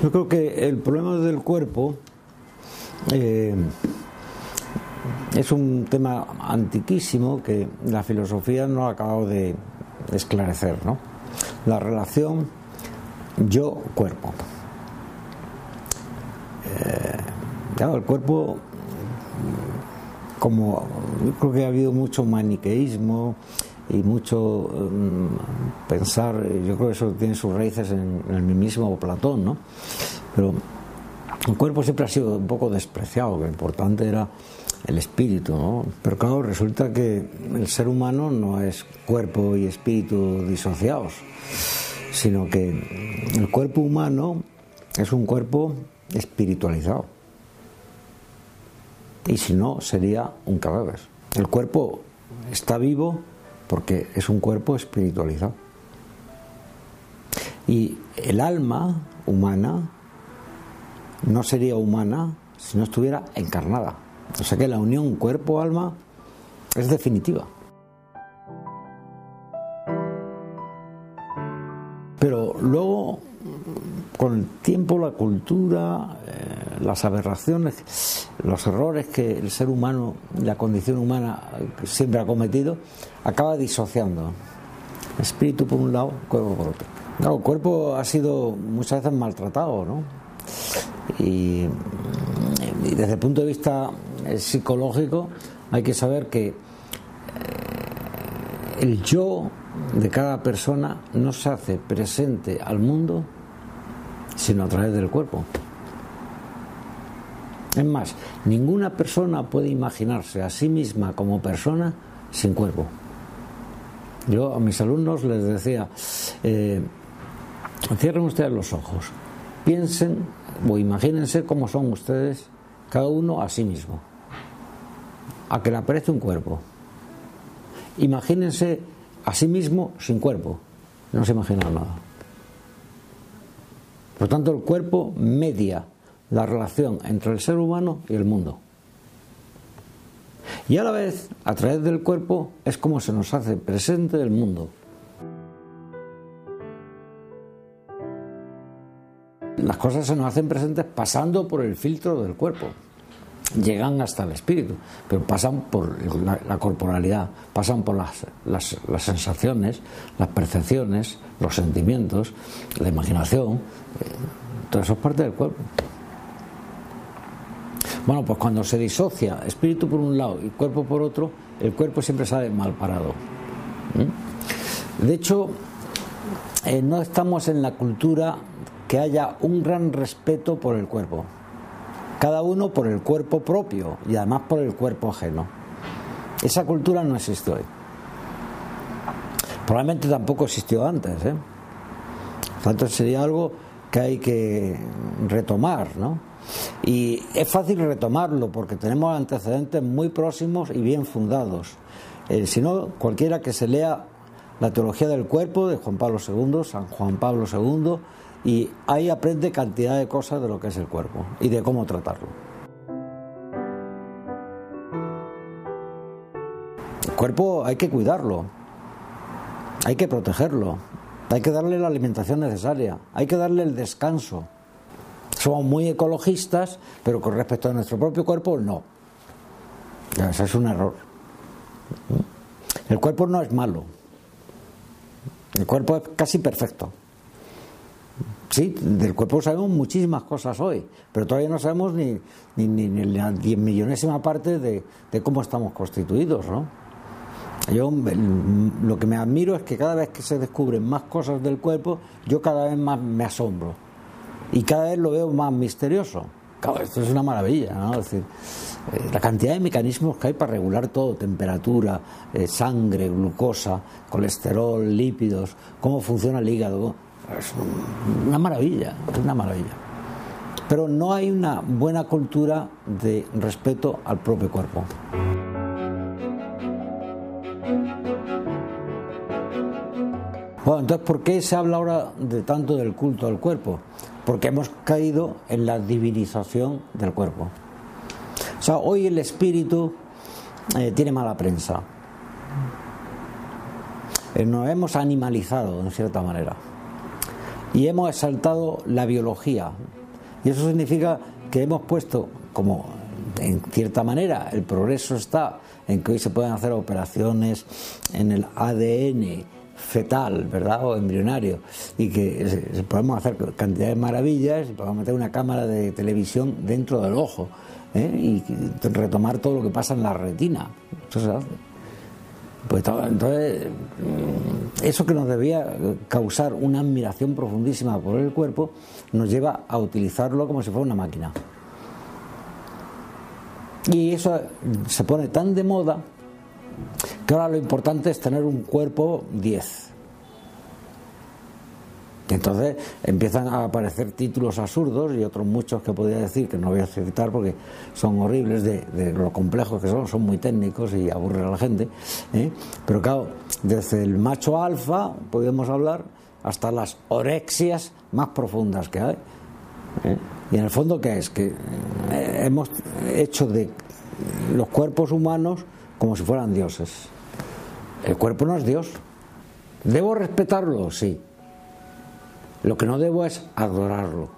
Yo creo que el problema del cuerpo eh, es un tema antiquísimo que la filosofía no ha acabado de esclarecer, ¿no? La relación yo-cuerpo. Eh, claro, el cuerpo, como yo creo que ha habido mucho maniqueísmo, y mucho mm, pensar, yo creo que eso tiene sus raíces en, el mismo Platón, ¿no? Pero el cuerpo siempre ha sido un poco despreciado, lo importante era el espíritu, ¿no? Pero claro, resulta que el ser humano no es cuerpo y espíritu disociados, sino que el cuerpo humano es un cuerpo espiritualizado. Y si no, sería un cadáver. El cuerpo está vivo porque es un cuerpo espiritualizado. Y el alma humana no sería humana si no estuviera encarnada. O sea que la unión cuerpo-alma es definitiva. Pero luego, con el tiempo, la cultura, eh, las aberraciones, los errores que el ser humano, la condición humana siempre ha cometido, acaba disociando. Espíritu por un lado, cuerpo por otro. el cuerpo ha sido muchas veces maltratado, ¿no? Y, desde el punto de vista eh, psicológico hay que saber que eh, el yo de cada persona no se hace presente al mundo sino a través del cuerpo. Es más, ninguna persona puede imaginarse a sí misma como persona sin cuerpo. Yo a mis alumnos les decía, eh, cierren ustedes los ojos, piensen o imagínense cómo son ustedes, cada uno a sí mismo, a que le aparece un cuerpo. Imagínense a sí mismo sin cuerpo, no se imaginan nada. Por tanto, el cuerpo media la relación entre el ser humano y el mundo. Y a la vez, a través del cuerpo, es como se nos hace presente el mundo. Las cosas se nos hacen presentes pasando por el filtro del cuerpo. Llegan hasta el espíritu, pero pasan por la, corporalidad, pasan por las, las, sensaciones, las percepciones, los sentimientos, la imaginación. Eh, todo eso es parte del cuerpo. Bueno, pues cuando se disocia espíritu por un lado y cuerpo por otro, el cuerpo siempre sale mal parado. ¿Mm? De hecho, eh, no estamos en la cultura que haya un gran respeto por el cuerpo. Cada uno por el cuerpo propio y además por el cuerpo ajeno. Esa cultura no existe hoy. Probablemente tampoco existió antes. ¿eh? Por sería algo que hay que retomar, ¿no? Y es fácil retomarlo porque tenemos antecedentes muy próximos y bien fundados. Eh, si no, cualquiera que se lea la teología del cuerpo de Juan Pablo II, San Juan Pablo II, y ahí aprende cantidad de cosas de lo que es el cuerpo y de cómo tratarlo. El cuerpo hay que cuidarlo, hay que protegerlo, hay que darle la alimentación necesaria, hay que darle el descanso. Somos muy ecologistas, pero con respecto a nuestro propio cuerpo, no. Eso es un error. El cuerpo no es malo. El cuerpo es casi perfecto. Sí, del cuerpo sabemos muchísimas cosas hoy, pero todavía no sabemos ni, ni, la diez millonésima parte de, de, cómo estamos constituidos, ¿no? Yo lo que me admiro es que cada vez que se descubren más cosas del cuerpo, yo cada vez más me asombro y cada vez lo veo más misterioso. Claro, esto es una maravilla, ¿no? Es decir, eh, la cantidad de mecanismos que hay para regular todo, temperatura, eh, sangre, glucosa, colesterol, lípidos, cómo funciona el hígado, es una maravilla, es una maravilla. Pero no hay una buena cultura de respeto al propio cuerpo. Bueno, entonces, ¿por qué se habla ahora de tanto del culto al cuerpo? Porque hemos caído en la divinización del cuerpo. O sea, hoy el espíritu eh, tiene mala prensa. Eh, nos hemos animalizado, en cierta manera. y hemos exaltado la biología. Y eso significa que hemos puesto, como en cierta manera el progreso está en que hoy se pueden hacer operaciones en el ADN fetal, ¿verdad? O embrionario, y que podemos hacer cantidades de maravillas, podemos meter una cámara de televisión dentro del ojo ¿eh? y retomar todo lo que pasa en la retina. Eso se hace. Pues entonces, mm, eso que nos debía causar una admiración profundísima por el cuerpo, nos lleva a utilizarlo como si fuera una máquina. Y eso se pone tan de moda que ahora lo importante es tener un cuerpo 10. Entonces empiezan a aparecer títulos absurdos y otros muchos que podría decir que no voy a citar porque son horribles de, lo complejos que son, son muy técnicos y aburren a la gente. ¿eh? Pero claro, desde el macho alfa podemos hablar hasta las orexias más profundas que hay. ¿eh? Y en el fondo, ¿qué es? Que eh, hemos hecho de los cuerpos humanos como si fueran dioses. El cuerpo no es Dios. ¿Debo respetarlo? Sí. Lo que no debo es adorarlo.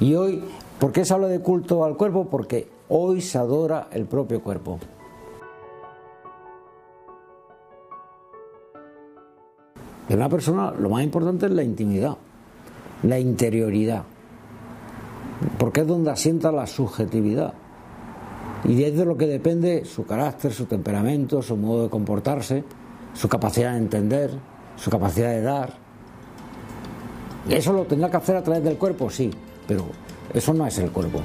Y hoy, ¿por qué se habla de culto al cuerpo? Porque hoy se adora el propio cuerpo. En una persona lo más importante es la intimidad, la interioridad, porque es donde asienta la subjetividad. Y es de lo que depende su carácter, su temperamento, su modo de comportarse, su capacidad de entender, su capacidad de dar. ¿Eso lo tendrá que hacer a través del cuerpo? Sí, pero eso no es el cuerpo.